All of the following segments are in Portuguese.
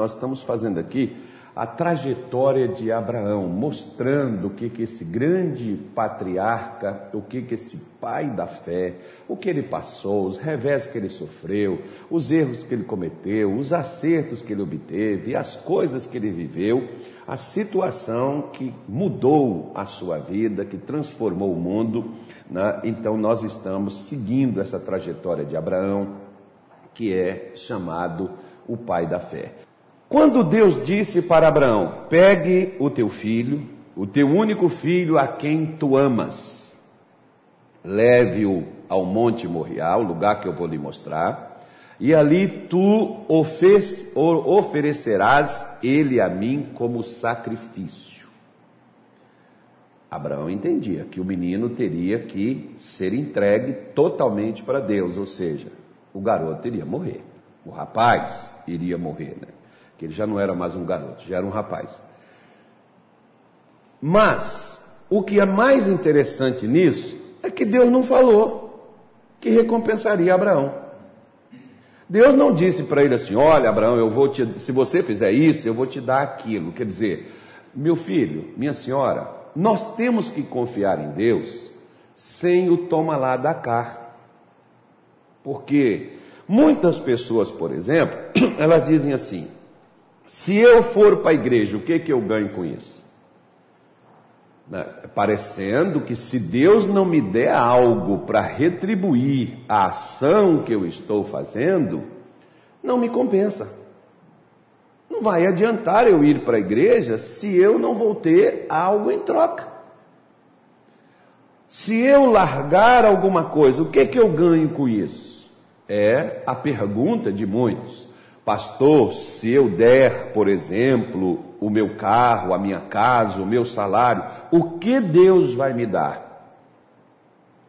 nós estamos fazendo aqui a trajetória de Abraão, mostrando o que, que esse grande patriarca, o que, que esse pai da fé, o que ele passou, os revés que ele sofreu, os erros que ele cometeu, os acertos que ele obteve, as coisas que ele viveu, a situação que mudou a sua vida, que transformou o mundo. Né? Então, nós estamos seguindo essa trajetória de Abraão, que é chamado o pai da fé. Quando Deus disse para Abraão: Pegue o teu filho, o teu único filho a quem tu amas, leve-o ao Monte Moriá, o lugar que eu vou lhe mostrar, e ali tu oferecerás ele a mim como sacrifício. Abraão entendia que o menino teria que ser entregue totalmente para Deus, ou seja, o garoto iria morrer, o rapaz iria morrer, né? Que ele já não era mais um garoto, já era um rapaz. Mas, o que é mais interessante nisso é que Deus não falou que recompensaria Abraão. Deus não disse para ele assim: Olha, Abraão, eu vou te, se você fizer isso, eu vou te dar aquilo. Quer dizer, meu filho, minha senhora, nós temos que confiar em Deus sem o toma lá da cá. Porque muitas pessoas, por exemplo, elas dizem assim: se eu for para a igreja, o que, que eu ganho com isso? Né? Parecendo que se Deus não me der algo para retribuir a ação que eu estou fazendo, não me compensa. Não vai adiantar eu ir para a igreja se eu não vou ter algo em troca. Se eu largar alguma coisa, o que, que eu ganho com isso? É a pergunta de muitos. Pastor, se eu der, por exemplo, o meu carro, a minha casa, o meu salário, o que Deus vai me dar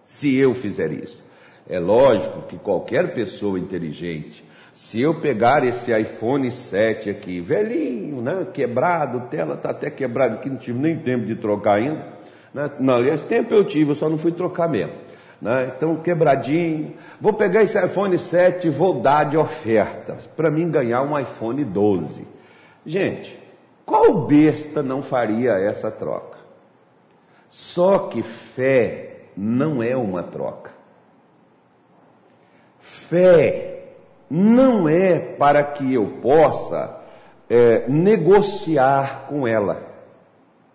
se eu fizer isso? É lógico que qualquer pessoa inteligente, se eu pegar esse iPhone 7 aqui, velhinho, né, quebrado, tela está até quebrada, que não tive nem tempo de trocar ainda, né? não, aliás, tempo eu tive, eu só não fui trocar mesmo. Né? Então, quebradinho. Vou pegar esse iPhone 7 e vou dar de oferta para mim ganhar um iPhone 12. Gente, qual besta não faria essa troca? Só que fé não é uma troca. Fé não é para que eu possa é, negociar com ela.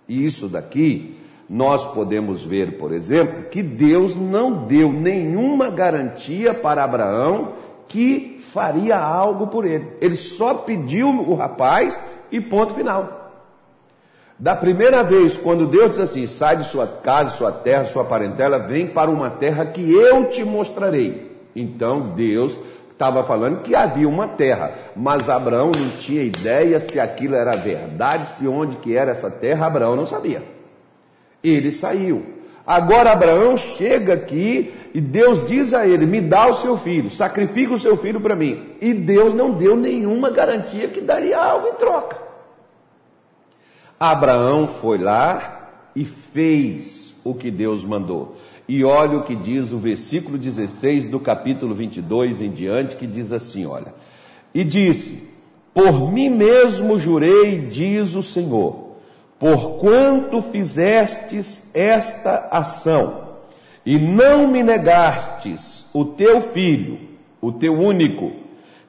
E isso daqui nós podemos ver, por exemplo, que Deus não deu nenhuma garantia para Abraão que faria algo por ele. Ele só pediu o rapaz e ponto final. Da primeira vez, quando Deus diz assim: sai de sua casa, sua terra, sua parentela, vem para uma terra que eu te mostrarei. Então Deus estava falando que havia uma terra, mas Abraão não tinha ideia se aquilo era verdade, se onde que era essa terra, Abraão não sabia. Ele saiu. Agora Abraão chega aqui e Deus diz a ele: Me dá o seu filho, sacrifica o seu filho para mim. E Deus não deu nenhuma garantia que daria algo em troca. Abraão foi lá e fez o que Deus mandou. E olha o que diz o versículo 16 do capítulo 22 em diante, que diz assim: Olha, e disse: Por mim mesmo jurei, diz o Senhor porquanto fizestes esta ação, e não me negastes o teu filho, o teu único,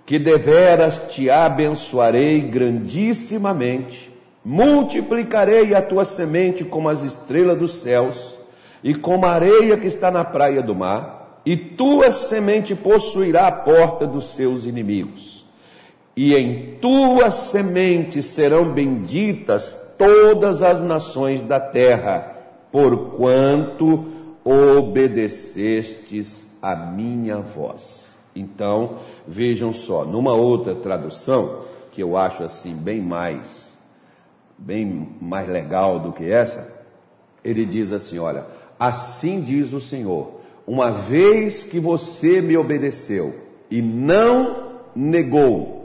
que deveras te abençoarei grandissimamente, multiplicarei a tua semente como as estrelas dos céus, e como a areia que está na praia do mar, e tua semente possuirá a porta dos seus inimigos. E em tua semente serão benditas todas as nações da terra, porquanto obedecestes a minha voz. Então, vejam só, numa outra tradução, que eu acho assim bem mais bem mais legal do que essa, ele diz assim, olha, assim diz o Senhor: uma vez que você me obedeceu e não negou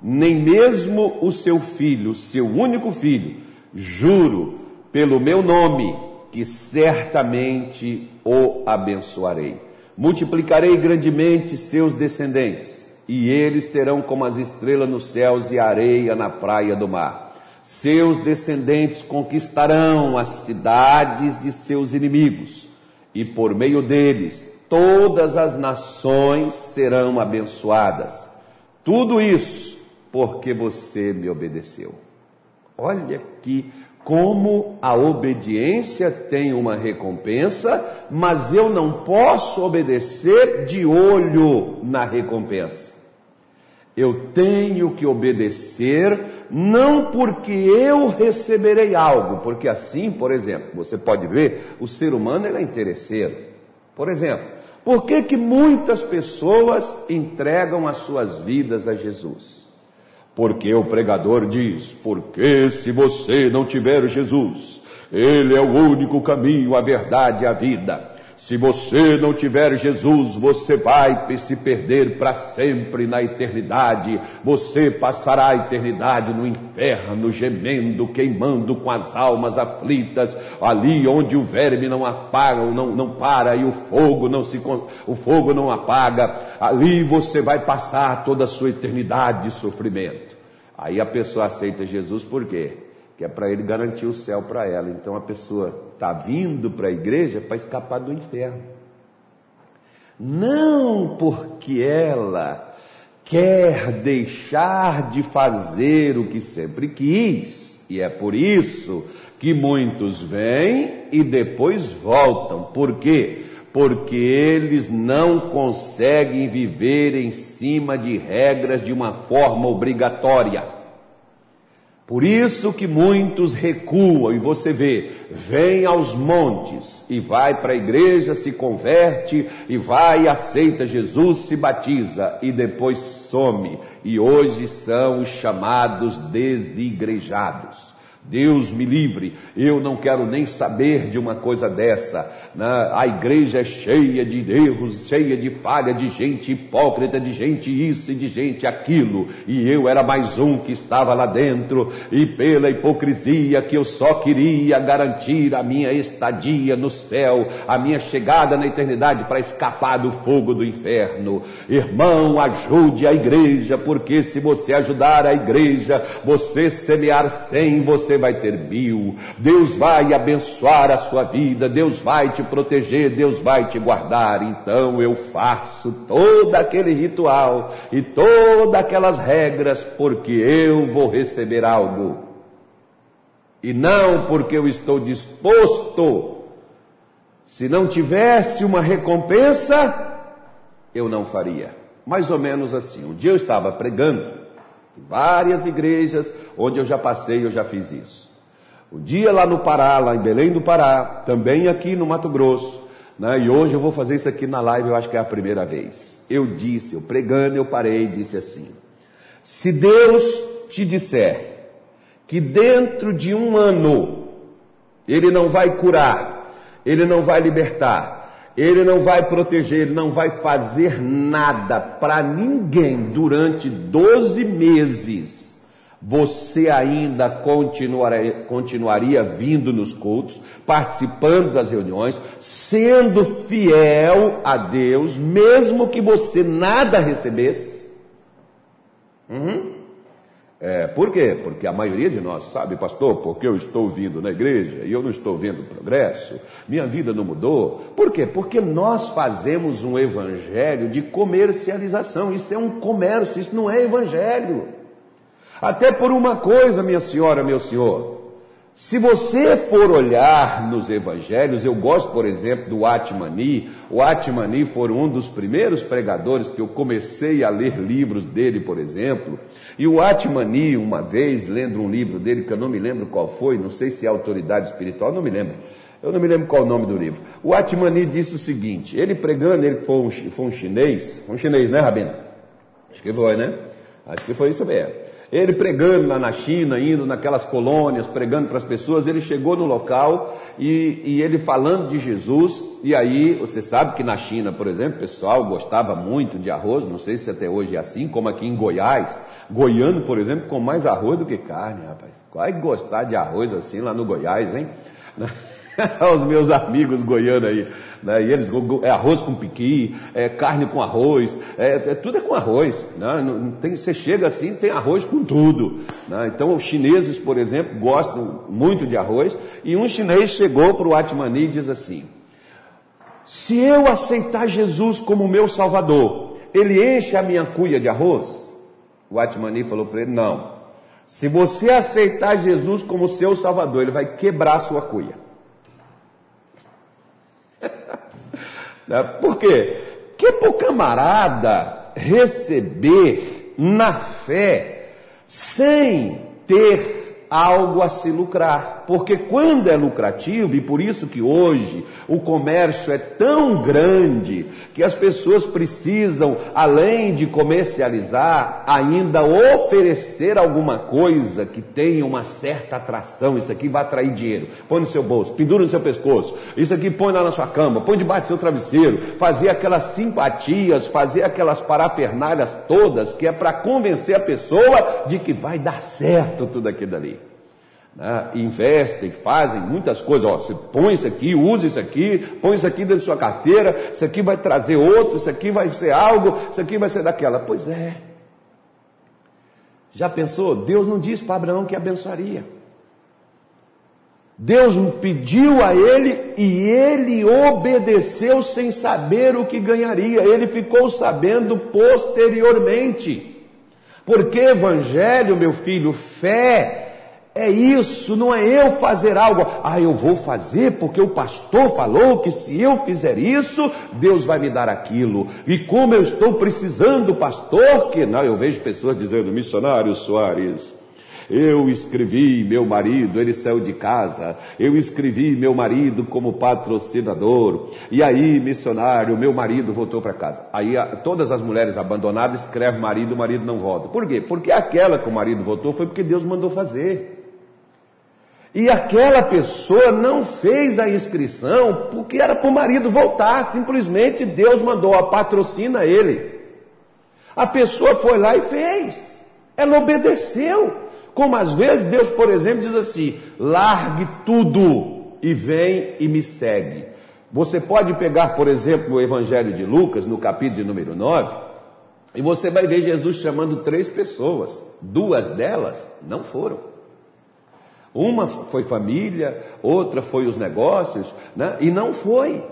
nem mesmo o seu filho, seu único filho, Juro pelo meu nome que certamente o abençoarei. Multiplicarei grandemente seus descendentes, e eles serão como as estrelas nos céus e a areia na praia do mar. Seus descendentes conquistarão as cidades de seus inimigos, e por meio deles todas as nações serão abençoadas. Tudo isso porque você me obedeceu. Olha aqui como a obediência tem uma recompensa, mas eu não posso obedecer de olho na recompensa. Eu tenho que obedecer não porque eu receberei algo, porque assim, por exemplo, você pode ver, o ser humano é interesseiro. Por exemplo, por que, que muitas pessoas entregam as suas vidas a Jesus? Porque o pregador diz: porque se você não tiver Jesus, Ele é o único caminho, a verdade e a vida. Se você não tiver Jesus, você vai se perder para sempre na eternidade. Você passará a eternidade no inferno, gemendo, queimando com as almas aflitas, ali onde o verme não apaga, não, não para e o fogo não se o fogo não apaga. Ali você vai passar toda a sua eternidade de sofrimento. Aí a pessoa aceita Jesus por quê? Que é para ele garantir o céu para ela. Então a pessoa está vindo para a igreja para escapar do inferno. Não porque ela quer deixar de fazer o que sempre quis. E é por isso que muitos vêm e depois voltam. Por quê? Porque eles não conseguem viver em cima de regras de uma forma obrigatória. Por isso que muitos recuam e você vê, vem aos montes e vai para a igreja, se converte e vai, aceita Jesus, se batiza e depois some. E hoje são os chamados desigrejados. Deus me livre, eu não quero nem saber de uma coisa dessa. Né? A igreja é cheia de erros, cheia de falha, de gente hipócrita, de gente isso e de gente aquilo. E eu era mais um que estava lá dentro, e pela hipocrisia que eu só queria garantir a minha estadia no céu, a minha chegada na eternidade para escapar do fogo do inferno. Irmão, ajude a igreja, porque se você ajudar a igreja, você semear sem, você vai ter mil, Deus vai abençoar a sua vida, Deus vai te proteger, Deus vai te guardar. Então eu faço todo aquele ritual e todas aquelas regras porque eu vou receber algo. E não porque eu estou disposto. Se não tivesse uma recompensa, eu não faria. Mais ou menos assim. Um dia eu estava pregando Várias igrejas onde eu já passei, eu já fiz isso. Um dia lá no Pará, lá em Belém do Pará, também aqui no Mato Grosso, né? e hoje eu vou fazer isso aqui na live, eu acho que é a primeira vez. Eu disse, eu pregando, eu parei e disse assim: se Deus te disser que dentro de um ano Ele não vai curar, Ele não vai libertar, ele não vai proteger, ele não vai fazer nada para ninguém durante 12 meses. Você ainda continuaria, continuaria vindo nos cultos, participando das reuniões, sendo fiel a Deus, mesmo que você nada recebesse? Uhum. É, por quê? Porque a maioria de nós sabe, pastor, porque eu estou vindo na igreja e eu não estou vendo progresso, minha vida não mudou. Por quê? Porque nós fazemos um evangelho de comercialização. Isso é um comércio, isso não é evangelho. Até por uma coisa, minha senhora, meu senhor, se você for olhar nos evangelhos, eu gosto, por exemplo, do Atmani. O Atmani foi um dos primeiros pregadores que eu comecei a ler livros dele, por exemplo. E o Atmani, uma vez, lendo um livro dele, que eu não me lembro qual foi, não sei se é autoridade espiritual, não me lembro. Eu não me lembro qual é o nome do livro. O Atmani disse o seguinte: ele pregando, ele foi um, foi um chinês, um chinês, né, Rabino? Acho que foi, né? Acho que foi isso mesmo. Ele pregando lá na China, indo naquelas colônias, pregando para as pessoas, ele chegou no local e, e, ele falando de Jesus, e aí você sabe que na China, por exemplo, o pessoal gostava muito de arroz, não sei se até hoje é assim, como aqui em Goiás, goiano, por exemplo, com mais arroz do que carne, rapaz. Vai gostar de arroz assim lá no Goiás, hein? Os meus amigos goianos aí, né? E eles, é arroz com piqui, é carne com arroz, é, é tudo é com arroz. Né? Não, tem, você chega assim, tem arroz com tudo. Né? Então, os chineses, por exemplo, gostam muito de arroz. E um chinês chegou para o Atmani e diz assim: Se eu aceitar Jesus como meu salvador, ele enche a minha cuia de arroz? O Atmani falou para ele: Não. Se você aceitar Jesus como seu salvador, ele vai quebrar a sua cuia. Né? Por quê? Que para o camarada receber na fé sem ter algo a se lucrar. Porque quando é lucrativo, e por isso que hoje o comércio é tão grande, que as pessoas precisam, além de comercializar, ainda oferecer alguma coisa que tenha uma certa atração. Isso aqui vai atrair dinheiro. Põe no seu bolso, pendura no seu pescoço. Isso aqui põe lá na sua cama, põe debaixo do seu travesseiro. Fazer aquelas simpatias, fazer aquelas parapernalhas todas, que é para convencer a pessoa de que vai dar certo tudo aquilo ali né, investem, fazem muitas coisas. Ó, você põe isso aqui, usa isso aqui, põe isso aqui dentro da sua carteira, isso aqui vai trazer outro, isso aqui vai ser algo, isso aqui vai ser daquela. Pois é. Já pensou? Deus não disse para Abraão que abençoaria. Deus pediu a ele e ele obedeceu sem saber o que ganharia. Ele ficou sabendo posteriormente. Porque evangelho, meu filho, fé é isso, não é eu fazer algo. Ah, eu vou fazer porque o pastor falou que se eu fizer isso, Deus vai me dar aquilo. E como eu estou precisando, pastor, que não, eu vejo pessoas dizendo, missionário Soares, eu escrevi meu marido, ele saiu de casa. Eu escrevi meu marido como patrocinador. E aí, missionário, meu marido voltou para casa. Aí todas as mulheres abandonadas escrevem marido, o marido não volta. Por quê? Porque aquela que o marido voltou foi porque Deus mandou fazer. E aquela pessoa não fez a inscrição porque era para o marido voltar, simplesmente Deus mandou a patrocina ele. A pessoa foi lá e fez, ela obedeceu. Como às vezes Deus, por exemplo, diz assim: largue tudo e vem e me segue. Você pode pegar, por exemplo, o Evangelho de Lucas, no capítulo de número 9, e você vai ver Jesus chamando três pessoas. Duas delas não foram. Uma foi família, outra foi os negócios, né? e não foi.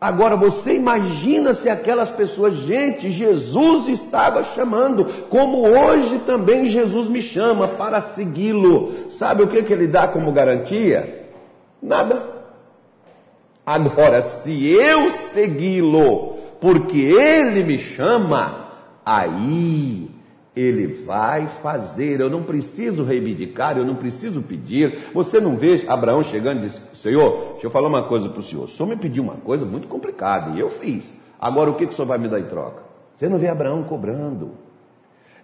Agora você imagina se aquelas pessoas, gente, Jesus estava chamando, como hoje também Jesus me chama para segui-lo. Sabe o que, que ele dá como garantia? Nada. Agora, se eu segui-lo, porque ele me chama, aí ele vai fazer, eu não preciso reivindicar, eu não preciso pedir. Você não vê Abraão chegando e diz: Senhor, deixa eu falar uma coisa para o senhor. O senhor me pediu uma coisa muito complicada e eu fiz. Agora o que, que o senhor vai me dar em troca? Você não vê Abraão cobrando.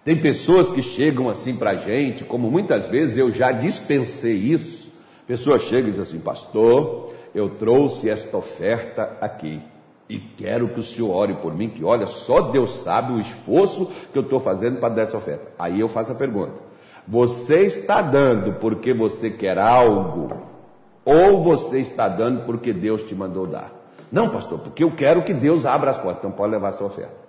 Tem pessoas que chegam assim para a gente, como muitas vezes eu já dispensei isso. Pessoa chega e diz assim: Pastor, eu trouxe esta oferta aqui. E quero que o senhor ore por mim, que olha, só Deus sabe o esforço que eu estou fazendo para dar essa oferta. Aí eu faço a pergunta: você está dando porque você quer algo, ou você está dando porque Deus te mandou dar? Não, pastor, porque eu quero que Deus abra as portas, então pode levar essa oferta.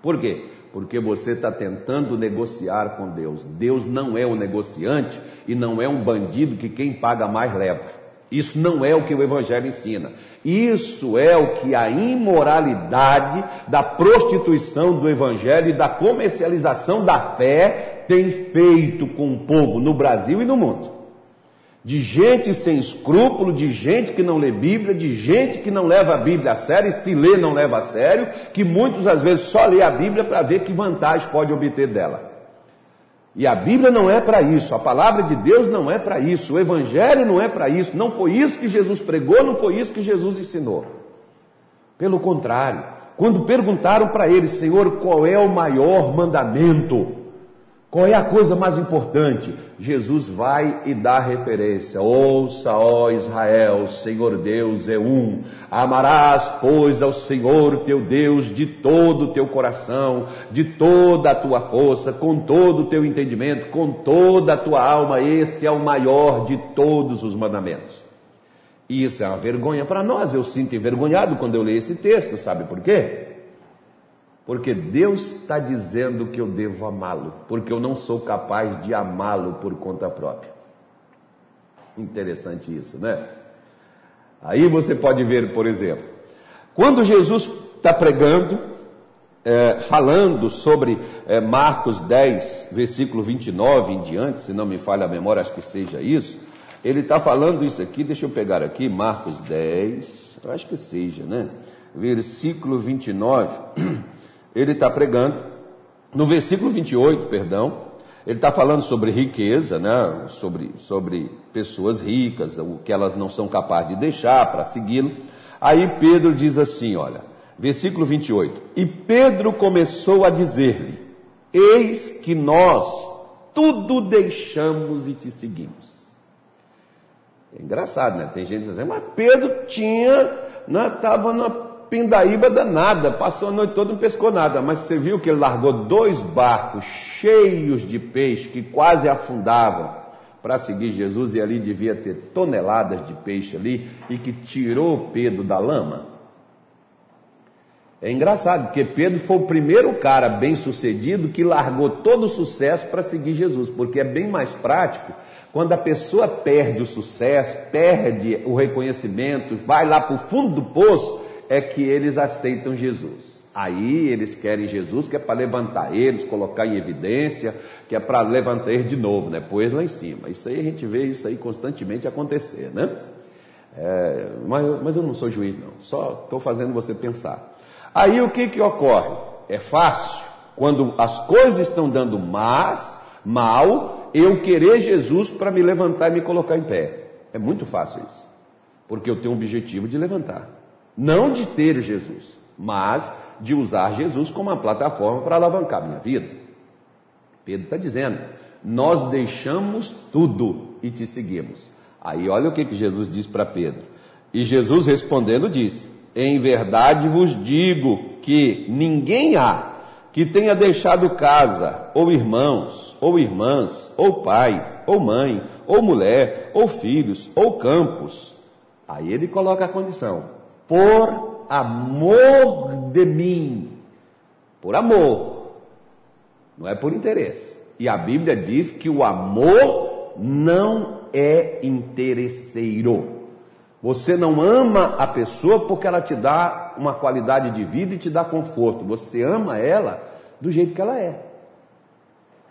Por quê? Porque você está tentando negociar com Deus. Deus não é um negociante e não é um bandido que quem paga mais leva. Isso não é o que o Evangelho ensina. Isso é o que a imoralidade da prostituição do Evangelho e da comercialização da fé tem feito com o povo no Brasil e no mundo. De gente sem escrúpulo, de gente que não lê Bíblia, de gente que não leva a Bíblia a sério, e se lê não leva a sério, que muitas vezes só lê a Bíblia para ver que vantagem pode obter dela. E a Bíblia não é para isso, a palavra de Deus não é para isso, o Evangelho não é para isso, não foi isso que Jesus pregou, não foi isso que Jesus ensinou. Pelo contrário, quando perguntaram para ele, Senhor, qual é o maior mandamento? Qual é a coisa mais importante? Jesus vai e dá referência. Ouça, ó Israel, Senhor Deus é um. Amarás, pois, ao Senhor teu Deus de todo o teu coração, de toda a tua força, com todo o teu entendimento, com toda a tua alma. Esse é o maior de todos os mandamentos. E isso é uma vergonha para nós. Eu sinto envergonhado quando eu leio esse texto, sabe por quê? Porque Deus está dizendo que eu devo amá-lo, porque eu não sou capaz de amá-lo por conta própria. Interessante isso, né? Aí você pode ver, por exemplo, quando Jesus está pregando, é, falando sobre é, Marcos 10, versículo 29 em diante, se não me falha a memória, acho que seja isso. Ele está falando isso aqui, deixa eu pegar aqui, Marcos 10, eu acho que seja, né? Versículo 29. ele está pregando, no versículo 28, perdão, ele está falando sobre riqueza, né? sobre, sobre pessoas ricas, o que elas não são capazes de deixar para segui-lo. Aí Pedro diz assim: olha, versículo 28. E Pedro começou a dizer-lhe: Eis que nós tudo deixamos e te seguimos. É engraçado, né? Tem gente dizendo, assim, mas Pedro tinha, estava né, na pindaíba danada, passou a noite toda não pescou nada. Mas você viu que ele largou dois barcos cheios de peixe que quase afundavam para seguir Jesus e ali devia ter toneladas de peixe ali e que tirou Pedro da lama. É engraçado, porque Pedro foi o primeiro cara bem sucedido que largou todo o sucesso para seguir Jesus, porque é bem mais prático quando a pessoa perde o sucesso, perde o reconhecimento, vai lá para o fundo do poço, é que eles aceitam Jesus. Aí eles querem Jesus, que é para levantar eles, colocar em evidência, que é para levantar eles de novo, né? Lá em cima. Isso aí a gente vê isso aí constantemente acontecer, né? É, mas, mas eu não sou juiz, não. Só estou fazendo você pensar. Aí o que que ocorre? É fácil quando as coisas estão dando más, mal, eu querer Jesus para me levantar e me colocar em pé. É muito fácil isso. Porque eu tenho o objetivo de levantar. Não de ter Jesus, mas de usar Jesus como uma plataforma para alavancar minha vida. Pedro está dizendo: Nós deixamos tudo e te seguimos. Aí olha o que, que Jesus diz para Pedro. E Jesus respondendo disse: Em verdade vos digo que ninguém há que tenha deixado casa, ou irmãos, ou irmãs, ou pai, ou mãe, ou mulher, ou filhos, ou campos. Aí ele coloca a condição: por amor de mim. Por amor, não é por interesse. E a Bíblia diz que o amor não é interesseiro. Você não ama a pessoa porque ela te dá uma qualidade de vida e te dá conforto. Você ama ela do jeito que ela é.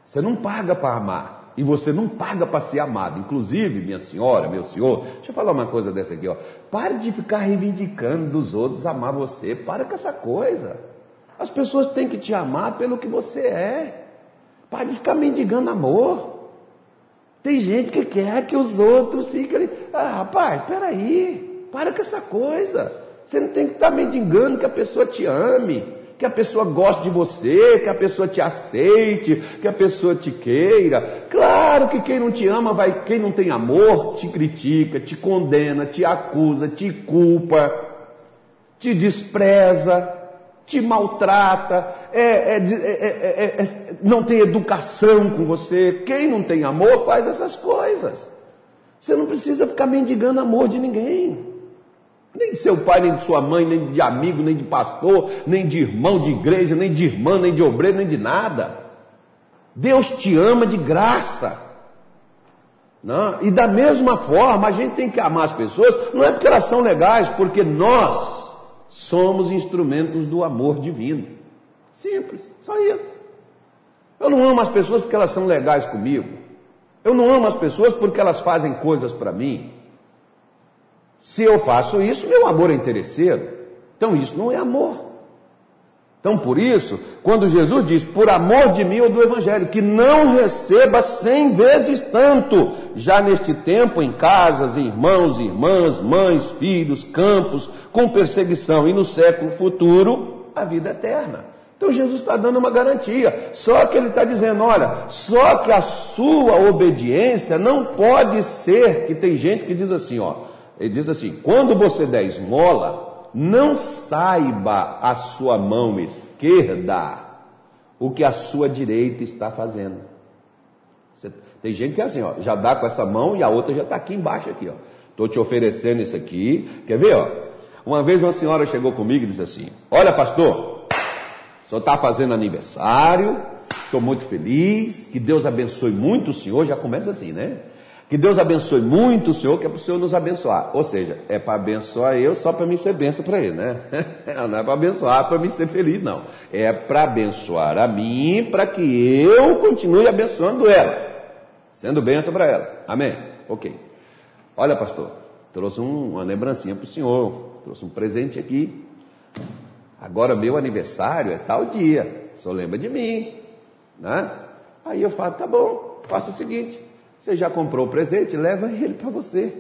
Você não paga para amar. E você não paga para ser amado. Inclusive, minha senhora, meu senhor, deixa eu falar uma coisa dessa aqui, ó. Pare de ficar reivindicando dos outros amar você. Para com essa coisa. As pessoas têm que te amar pelo que você é. Pare de ficar mendigando amor. Tem gente que quer que os outros fiquem ali. Ah, rapaz, peraí. Para com essa coisa. Você não tem que estar mendigando que a pessoa te ame que a pessoa goste de você, que a pessoa te aceite, que a pessoa te queira. Claro que quem não te ama, vai, quem não tem amor, te critica, te condena, te acusa, te culpa, te despreza, te maltrata, é, é, é, não tem educação com você. Quem não tem amor faz essas coisas. Você não precisa ficar mendigando amor de ninguém. Nem de seu pai, nem de sua mãe, nem de amigo, nem de pastor, nem de irmão de igreja, nem de irmã, nem de obreiro, nem de nada. Deus te ama de graça. Não? E da mesma forma, a gente tem que amar as pessoas, não é porque elas são legais, porque nós somos instrumentos do amor divino. Simples, só isso. Eu não amo as pessoas porque elas são legais comigo. Eu não amo as pessoas porque elas fazem coisas para mim. Se eu faço isso, meu amor é interesseiro. Então isso não é amor. Então por isso, quando Jesus diz, por amor de mim ou do Evangelho, que não receba cem vezes tanto, já neste tempo em casas, irmãos, irmãs, mães, filhos, campos, com perseguição, e no século futuro, a vida eterna. Então Jesus está dando uma garantia. Só que ele está dizendo: olha, só que a sua obediência não pode ser, que tem gente que diz assim, ó, ele diz assim: quando você der esmola, não saiba a sua mão esquerda o que a sua direita está fazendo. Você, tem gente que é assim, ó, já dá com essa mão e a outra já está aqui embaixo aqui, ó. Estou te oferecendo isso aqui. Quer ver, ó? Uma vez uma senhora chegou comigo e disse assim: Olha, pastor, o senhor está fazendo aniversário, estou muito feliz, que Deus abençoe muito o senhor. Já começa assim, né? Que Deus abençoe muito o Senhor, que é para o Senhor nos abençoar. Ou seja, é para abençoar eu só para mim ser benção para Ele, né? Não é para abençoar para mim ser feliz, não. É para abençoar a mim, para que eu continue abençoando ela, sendo benção para ela. Amém? Ok. Olha, pastor, trouxe um, uma lembrancinha para o senhor, trouxe um presente aqui. Agora, meu aniversário é tal dia, senhor lembra de mim, né? Aí eu falo, tá bom, faça o seguinte, você já comprou o presente, leva ele para você.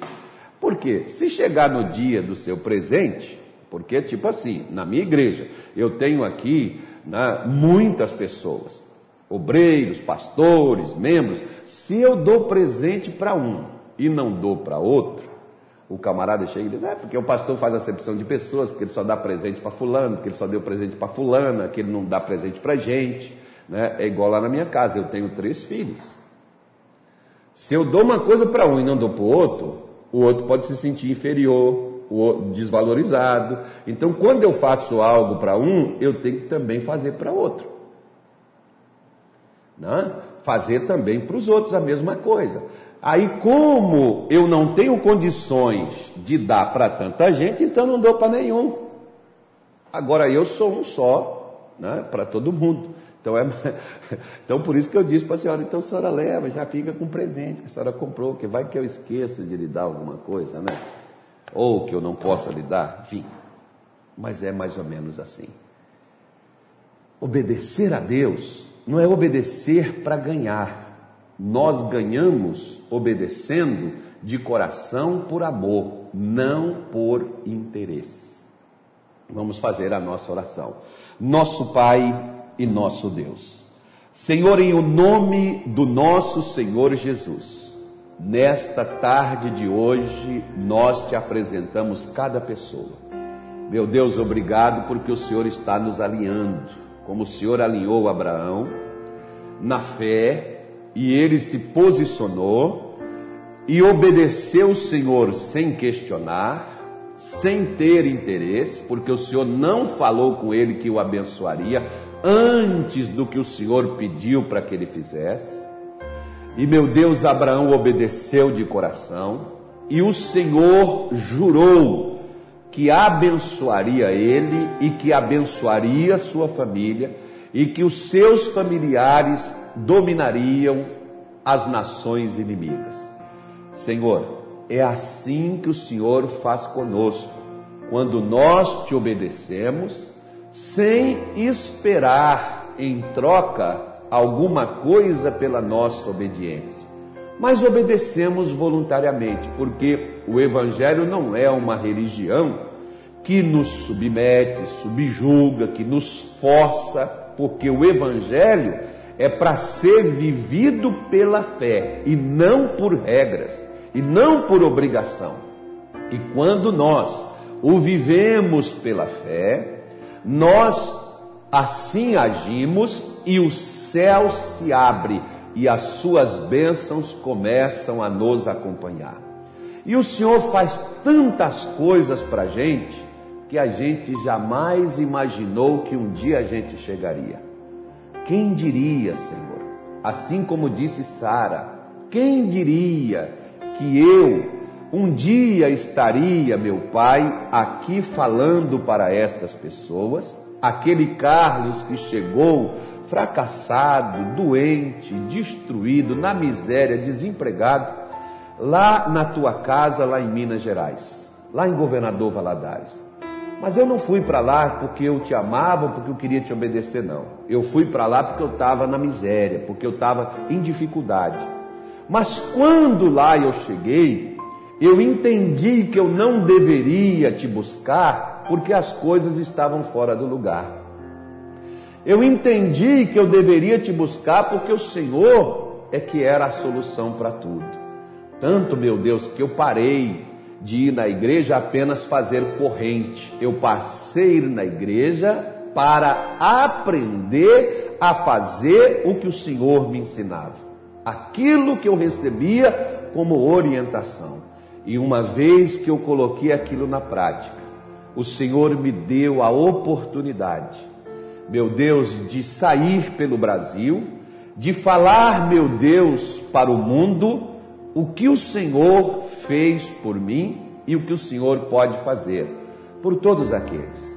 Por quê? Se chegar no dia do seu presente, porque tipo assim, na minha igreja, eu tenho aqui né, muitas pessoas, obreiros, pastores, membros. Se eu dou presente para um e não dou para outro, o camarada chega e diz: é porque o pastor faz acepção de pessoas, porque ele só dá presente para fulano, porque ele só deu presente para fulana, que ele não dá presente para gente. Né? É igual lá na minha casa, eu tenho três filhos. Se eu dou uma coisa para um e não dou para o outro, o outro pode se sentir inferior, desvalorizado. Então, quando eu faço algo para um, eu tenho que também fazer para outro. Né? Fazer também para os outros a mesma coisa. Aí, como eu não tenho condições de dar para tanta gente, então não dou para nenhum. Agora eu sou um só, né, para todo mundo. Então, é, então por isso que eu disse para a senhora, então a senhora leva, já fica com o presente que a senhora comprou, que vai que eu esqueça de lhe dar alguma coisa, né? Ou que eu não possa lhe dar, enfim. Mas é mais ou menos assim. Obedecer a Deus não é obedecer para ganhar. Nós ganhamos obedecendo de coração por amor, não por interesse. Vamos fazer a nossa oração. Nosso Pai e nosso Deus. Senhor, em o nome do nosso Senhor Jesus, nesta tarde de hoje, nós te apresentamos cada pessoa. Meu Deus, obrigado porque o Senhor está nos alinhando, como o Senhor alinhou Abraão na fé e ele se posicionou e obedeceu o Senhor sem questionar, sem ter interesse, porque o Senhor não falou com ele que o abençoaria, antes do que o Senhor pediu para que ele fizesse. E meu Deus, Abraão obedeceu de coração, e o Senhor jurou que abençoaria ele e que abençoaria sua família e que os seus familiares dominariam as nações inimigas. Senhor, é assim que o Senhor faz conosco. Quando nós te obedecemos, sem esperar em troca alguma coisa pela nossa obediência. Mas obedecemos voluntariamente, porque o Evangelho não é uma religião que nos submete, subjuga, que nos força, porque o Evangelho é para ser vivido pela fé e não por regras, e não por obrigação. E quando nós o vivemos pela fé, nós assim agimos e o céu se abre e as suas bênçãos começam a nos acompanhar. E o Senhor faz tantas coisas para a gente que a gente jamais imaginou que um dia a gente chegaria. Quem diria, Senhor? Assim como disse Sara, quem diria que eu um dia estaria, meu pai, aqui falando para estas pessoas, aquele Carlos que chegou fracassado, doente, destruído, na miséria, desempregado, lá na tua casa, lá em Minas Gerais, lá em Governador Valadares. Mas eu não fui para lá porque eu te amava, porque eu queria te obedecer, não. Eu fui para lá porque eu estava na miséria, porque eu estava em dificuldade. Mas quando lá eu cheguei, eu entendi que eu não deveria te buscar porque as coisas estavam fora do lugar. Eu entendi que eu deveria te buscar porque o Senhor é que era a solução para tudo. Tanto, meu Deus, que eu parei de ir na igreja apenas fazer corrente. Eu passei ir na igreja para aprender a fazer o que o Senhor me ensinava. Aquilo que eu recebia como orientação. E uma vez que eu coloquei aquilo na prática, o Senhor me deu a oportunidade, meu Deus, de sair pelo Brasil, de falar, meu Deus, para o mundo o que o Senhor fez por mim e o que o Senhor pode fazer por todos aqueles.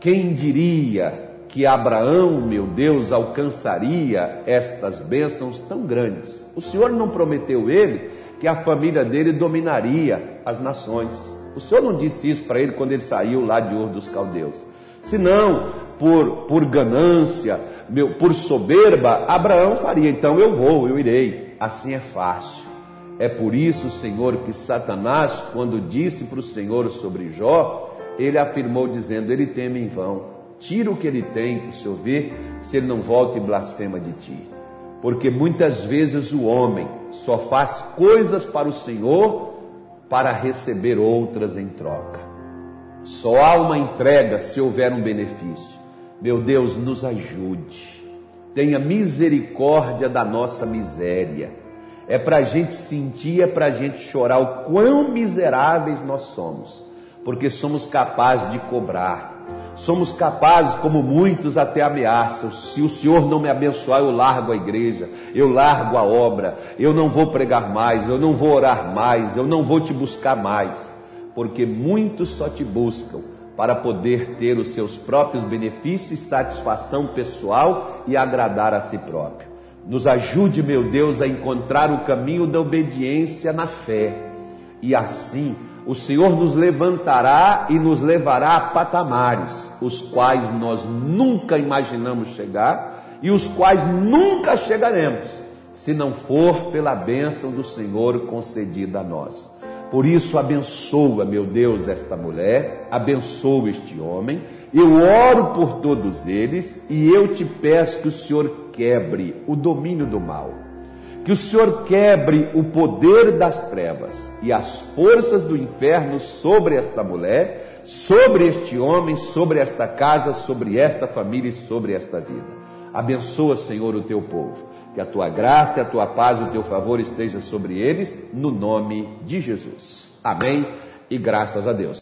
Quem diria que Abraão, meu Deus, alcançaria estas bênçãos tão grandes? O Senhor não prometeu ele que a família dele dominaria as nações. O Senhor não disse isso para ele quando ele saiu lá de Ur dos Caldeus. Senão, por, por ganância, meu, por soberba, Abraão faria, então eu vou, eu irei. Assim é fácil. É por isso, Senhor, que Satanás, quando disse para o Senhor sobre Jó, ele afirmou dizendo: Ele teme em vão. Tira o que ele tem, para o Senhor ver se ele não volta e blasfema de ti. Porque muitas vezes o homem só faz coisas para o Senhor para receber outras em troca. Só há uma entrega se houver um benefício. Meu Deus, nos ajude. Tenha misericórdia da nossa miséria. É para a gente sentir, é para a gente chorar o quão miseráveis nós somos, porque somos capazes de cobrar Somos capazes, como muitos até ameaçam, se o Senhor não me abençoar, eu largo a igreja, eu largo a obra, eu não vou pregar mais, eu não vou orar mais, eu não vou te buscar mais, porque muitos só te buscam para poder ter os seus próprios benefícios, satisfação pessoal e agradar a si próprio. Nos ajude, meu Deus, a encontrar o caminho da obediência na fé. E assim o Senhor nos levantará e nos levará a patamares, os quais nós nunca imaginamos chegar e os quais nunca chegaremos, se não for pela bênção do Senhor concedida a nós. Por isso, abençoa, meu Deus, esta mulher, abençoa este homem. Eu oro por todos eles e eu te peço que o Senhor quebre o domínio do mal que o Senhor quebre o poder das trevas e as forças do inferno sobre esta mulher, sobre este homem, sobre esta casa, sobre esta família e sobre esta vida. Abençoa, Senhor, o teu povo. Que a tua graça, a tua paz, o teu favor esteja sobre eles, no nome de Jesus. Amém e graças a Deus.